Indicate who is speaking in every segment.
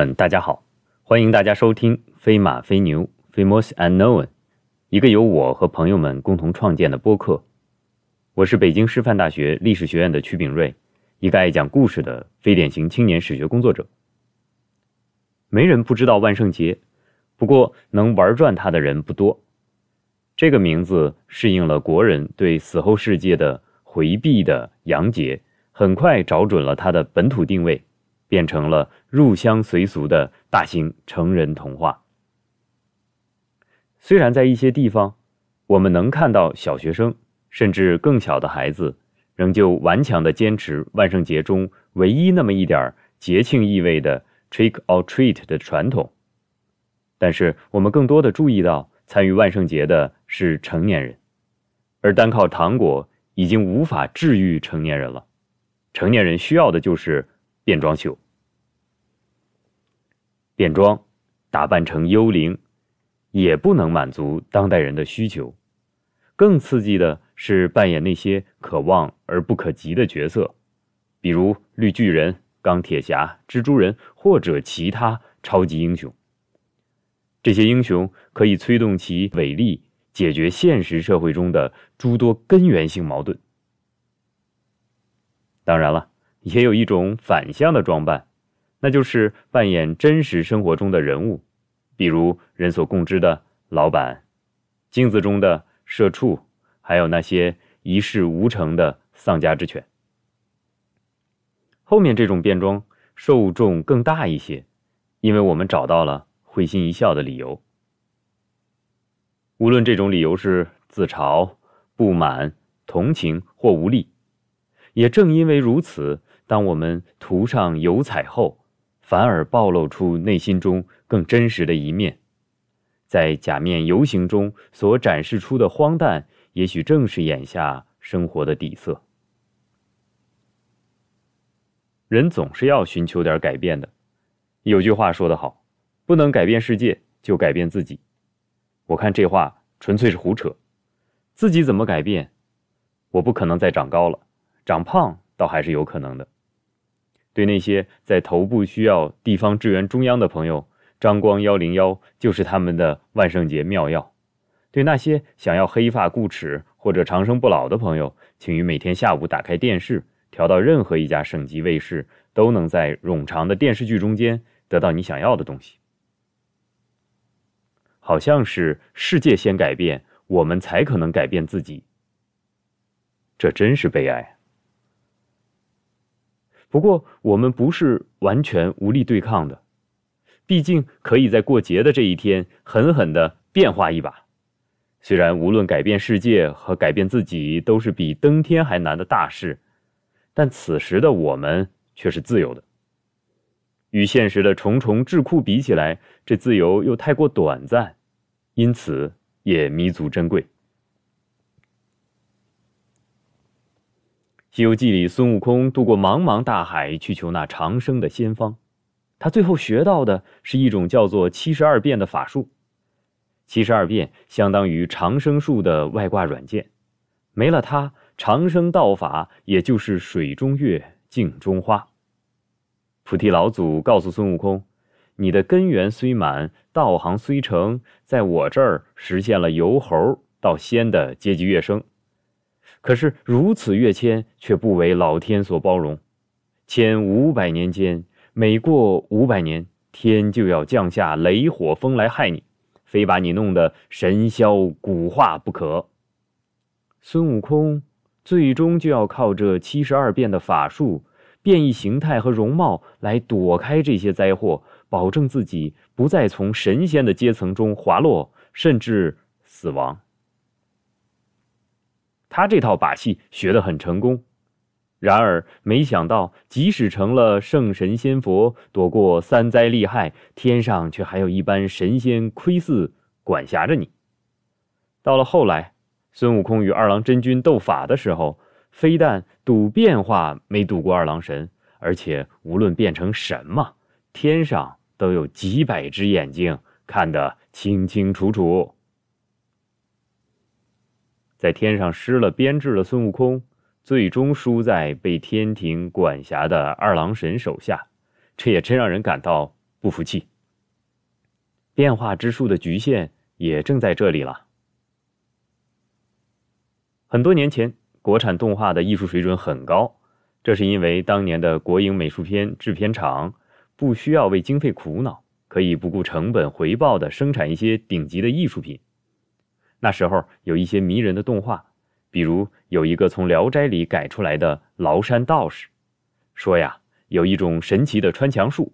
Speaker 1: 大家好，欢迎大家收听《飞马飞牛 Famous Unknown》，一个由我和朋友们共同创建的播客。我是北京师范大学历史学院的曲炳瑞，一个爱讲故事的非典型青年史学工作者。没人不知道万圣节，不过能玩转它的人不多。这个名字适应了国人对死后世界的回避的洋节，很快找准了它的本土定位。变成了入乡随俗的大型成人童话。虽然在一些地方，我们能看到小学生甚至更小的孩子，仍旧顽强地坚持万圣节中唯一那么一点节庆意味的 trick or treat 的传统，但是我们更多的注意到，参与万圣节的是成年人，而单靠糖果已经无法治愈成年人了。成年人需要的就是。变装秀，变装，打扮成幽灵，也不能满足当代人的需求。更刺激的是扮演那些可望而不可及的角色，比如绿巨人、钢铁侠、蜘蛛人或者其他超级英雄。这些英雄可以催动其伟力，解决现实社会中的诸多根源性矛盾。当然了。也有一种反向的装扮，那就是扮演真实生活中的人物，比如人所共知的老板、镜子中的社畜，还有那些一事无成的丧家之犬。后面这种变装受众更大一些，因为我们找到了会心一笑的理由。无论这种理由是自嘲、不满、同情或无力，也正因为如此。当我们涂上油彩后，反而暴露出内心中更真实的一面。在假面游行中所展示出的荒诞，也许正是眼下生活的底色。人总是要寻求点改变的。有句话说得好：“不能改变世界，就改变自己。”我看这话纯粹是胡扯。自己怎么改变？我不可能再长高了，长胖倒还是有可能的。对那些在头部需要地方支援中央的朋友，张光幺零幺就是他们的万圣节妙药。对那些想要黑发固齿或者长生不老的朋友，请于每天下午打开电视，调到任何一家省级卫视，都能在冗长的电视剧中间得到你想要的东西。好像是世界先改变，我们才可能改变自己。这真是悲哀。不过，我们不是完全无力对抗的，毕竟可以在过节的这一天狠狠的变化一把。虽然无论改变世界和改变自己都是比登天还难的大事，但此时的我们却是自由的。与现实的重重桎梏比起来，这自由又太过短暂，因此也弥足珍贵。《西游记》里，孙悟空渡过茫茫大海去求那长生的仙方，他最后学到的是一种叫做七十二变的法术。七十二变相当于长生术的外挂软件，没了它，长生道法也就是水中月，镜中花。菩提老祖告诉孙悟空：“你的根源虽满，道行虽成，在我这儿实现了由猴到仙的阶级跃升。”可是如此跃迁，却不为老天所包容。千五百年间，每过五百年，天就要降下雷火风来害你，非把你弄得神消骨化不可。孙悟空最终就要靠这七十二变的法术，变异形态和容貌来躲开这些灾祸，保证自己不再从神仙的阶层中滑落，甚至死亡。他这套把戏学得很成功，然而没想到，即使成了圣神仙佛，躲过三灾利害，天上却还有一班神仙窥伺管辖着你。到了后来，孙悟空与二郎真君斗法的时候，非但赌变化没赌过二郎神，而且无论变成什么，天上都有几百只眼睛看得清清楚楚。在天上施了编制的孙悟空，最终输在被天庭管辖的二郎神手下，这也真让人感到不服气。变化之术的局限也正在这里了。很多年前，国产动画的艺术水准很高，这是因为当年的国营美术片制片厂不需要为经费苦恼，可以不顾成本回报的生产一些顶级的艺术品。那时候有一些迷人的动画，比如有一个从《聊斋》里改出来的崂山道士，说呀有一种神奇的穿墙术，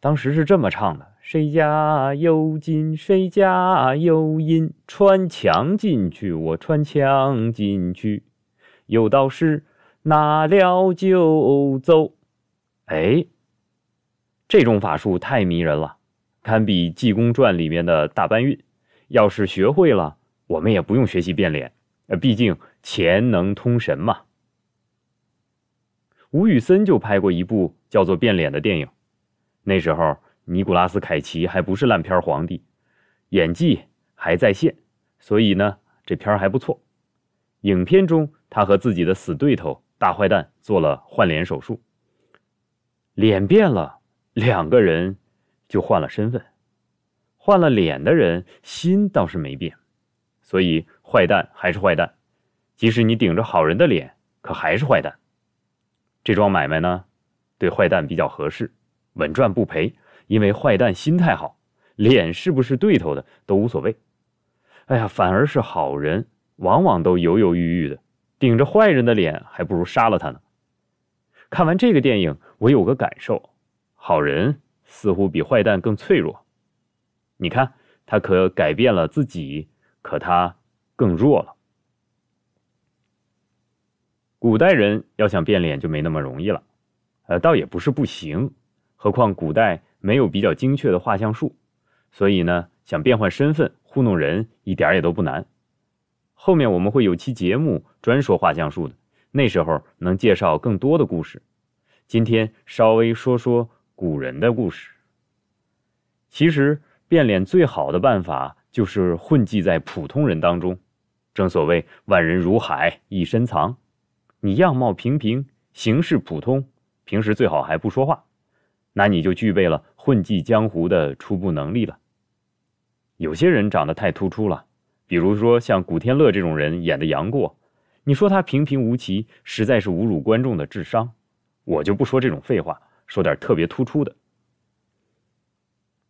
Speaker 1: 当时是这么唱的。谁家有金，谁家有银，穿墙进去，我穿墙进去。有道是拿了就走。哎，这种法术太迷人了，堪比《济公传》里面的大搬运。要是学会了，我们也不用学习变脸。呃，毕竟钱能通神嘛。吴宇森就拍过一部叫做《变脸》的电影，那时候。尼古拉斯凯奇还不是烂片皇帝，演技还在线，所以呢，这片儿还不错。影片中，他和自己的死对头大坏蛋做了换脸手术，脸变了，两个人就换了身份。换了脸的人心倒是没变，所以坏蛋还是坏蛋，即使你顶着好人的脸，可还是坏蛋。这桩买卖呢，对坏蛋比较合适，稳赚不赔。因为坏蛋心态好，脸是不是对头的都无所谓。哎呀，反而是好人往往都犹犹豫豫的，顶着坏人的脸，还不如杀了他呢。看完这个电影，我有个感受：好人似乎比坏蛋更脆弱。你看，他可改变了自己，可他更弱了。古代人要想变脸就没那么容易了，呃，倒也不是不行，何况古代。没有比较精确的画像术，所以呢，想变换身份糊弄人一点也都不难。后面我们会有期节目专说画像术的，那时候能介绍更多的故事。今天稍微说说古人的故事。其实变脸最好的办法就是混迹在普通人当中，正所谓万人如海一身藏。你样貌平平，行事普通，平时最好还不说话。那你就具备了混迹江湖的初步能力了。有些人长得太突出了，比如说像古天乐这种人演的杨过，你说他平平无奇，实在是侮辱观众的智商。我就不说这种废话，说点特别突出的。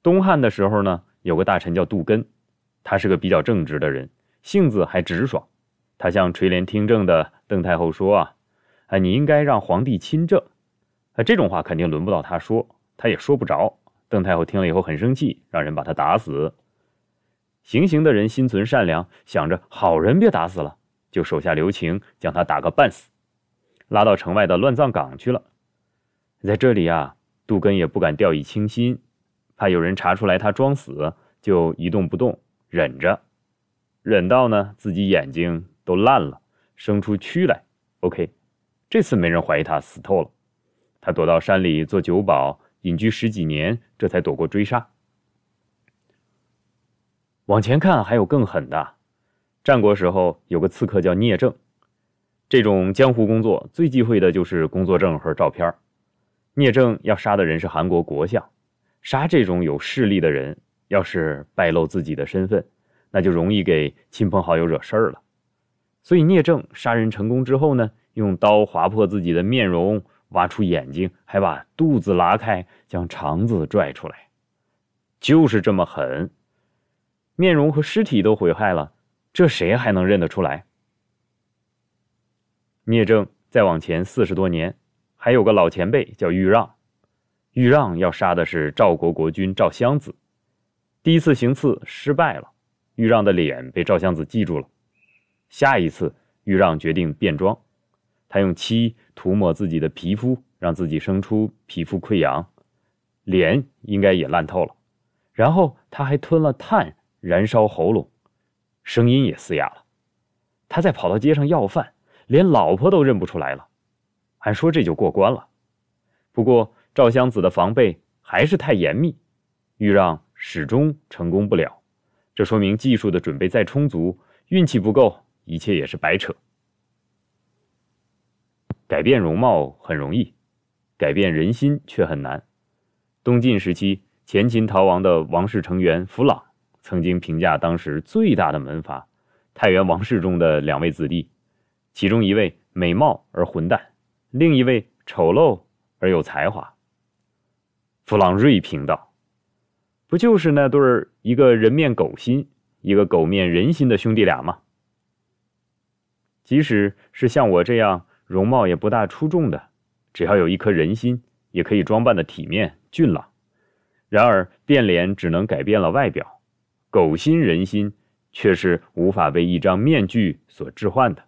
Speaker 1: 东汉的时候呢，有个大臣叫杜根，他是个比较正直的人，性子还直爽。他向垂帘听政的邓太后说啊，啊，你应该让皇帝亲政。啊，这种话肯定轮不到他说。他也说不着。邓太后听了以后很生气，让人把他打死。行刑的人心存善良，想着好人别打死了，就手下留情，将他打个半死，拉到城外的乱葬岗去了。在这里啊，杜根也不敢掉以轻心，怕有人查出来他装死，就一动不动，忍着，忍到呢自己眼睛都烂了，生出蛆来。OK，这次没人怀疑他死透了。他躲到山里做酒保。隐居十几年，这才躲过追杀。往前看，还有更狠的。战国时候有个刺客叫聂政，这种江湖工作最忌讳的就是工作证和照片。聂政要杀的人是韩国国相，杀这种有势力的人，要是败露自己的身份，那就容易给亲朋好友惹事儿了。所以聂政杀人成功之后呢，用刀划破自己的面容。挖出眼睛，还把肚子拉开，将肠子拽出来，就是这么狠。面容和尸体都毁害了，这谁还能认得出来？聂政再往前四十多年，还有个老前辈叫豫让。豫让要杀的是赵国国君赵襄子，第一次行刺失败了，豫让的脸被赵襄子记住了。下一次，豫让决定变装。他用漆涂抹自己的皮肤，让自己生出皮肤溃疡，脸应该也烂透了。然后他还吞了炭，燃烧喉咙，声音也嘶哑了。他再跑到街上要饭，连老婆都认不出来了。按说这就过关了，不过赵襄子的防备还是太严密，豫让始终成功不了。这说明技术的准备再充足，运气不够，一切也是白扯。改变容貌很容易，改变人心却很难。东晋时期前秦逃亡的王室成员弗朗，曾经评价当时最大的门阀太原王氏中的两位子弟，其中一位美貌而混蛋，另一位丑陋而有才华。弗朗瑞评道：“不就是那对儿一个人面狗心，一个狗面人心的兄弟俩吗？即使是像我这样容貌也不大出众的，只要有一颗人心，也可以装扮的体面俊朗。然而变脸只能改变了外表，狗心人心却是无法被一张面具所置换的。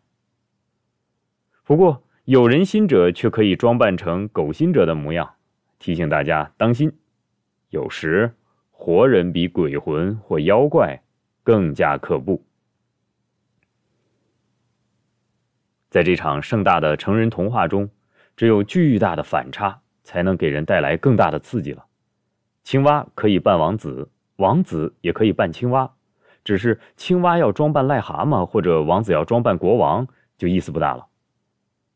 Speaker 1: 不过有人心者却可以装扮成狗心者的模样。”提醒大家当心，有时活人比鬼魂或妖怪更加可怖。在这场盛大的成人童话中，只有巨大的反差才能给人带来更大的刺激了。青蛙可以扮王子，王子也可以扮青蛙，只是青蛙要装扮癞蛤蟆，或者王子要装扮国王，就意思不大了。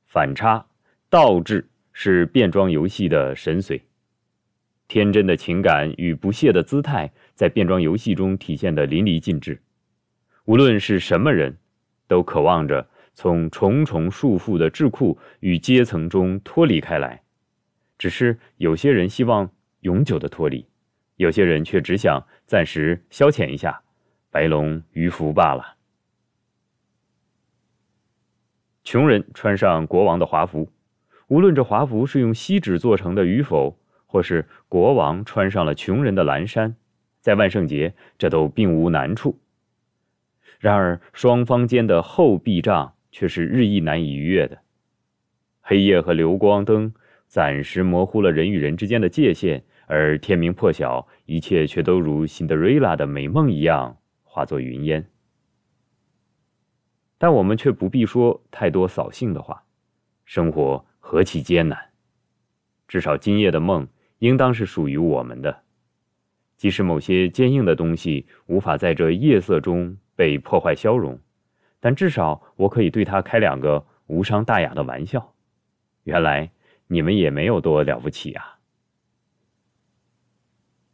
Speaker 1: 反差，倒置。是变装游戏的神髓，天真的情感与不屑的姿态在变装游戏中体现的淋漓尽致。无论是什么人，都渴望着从重重束缚的智库与阶层中脱离开来。只是有些人希望永久的脱离，有些人却只想暂时消遣一下，白龙鱼服罢了。穷人穿上国王的华服。无论这华服是用锡纸做成的与否，或是国王穿上了穷人的蓝衫，在万圣节这都并无难处。然而双方间的厚壁障却是日益难以逾越的。黑夜和流光灯暂时模糊了人与人之间的界限，而天明破晓，一切却都如辛德瑞拉的美梦一样化作云烟。但我们却不必说太多扫兴的话，生活。何其艰难！至少今夜的梦应当是属于我们的。即使某些坚硬的东西无法在这夜色中被破坏消融，但至少我可以对它开两个无伤大雅的玩笑。原来你们也没有多了不起啊！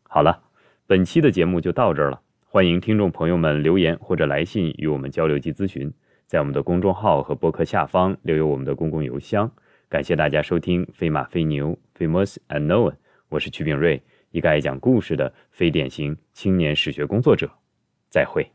Speaker 1: 好了，本期的节目就到这儿了。欢迎听众朋友们留言或者来信与我们交流及咨询，在我们的公众号和博客下方留有我们的公共邮箱。感谢大家收听《飞马飞牛》（Famous and Known），我是曲炳瑞，一个爱讲故事的非典型青年史学工作者。再会。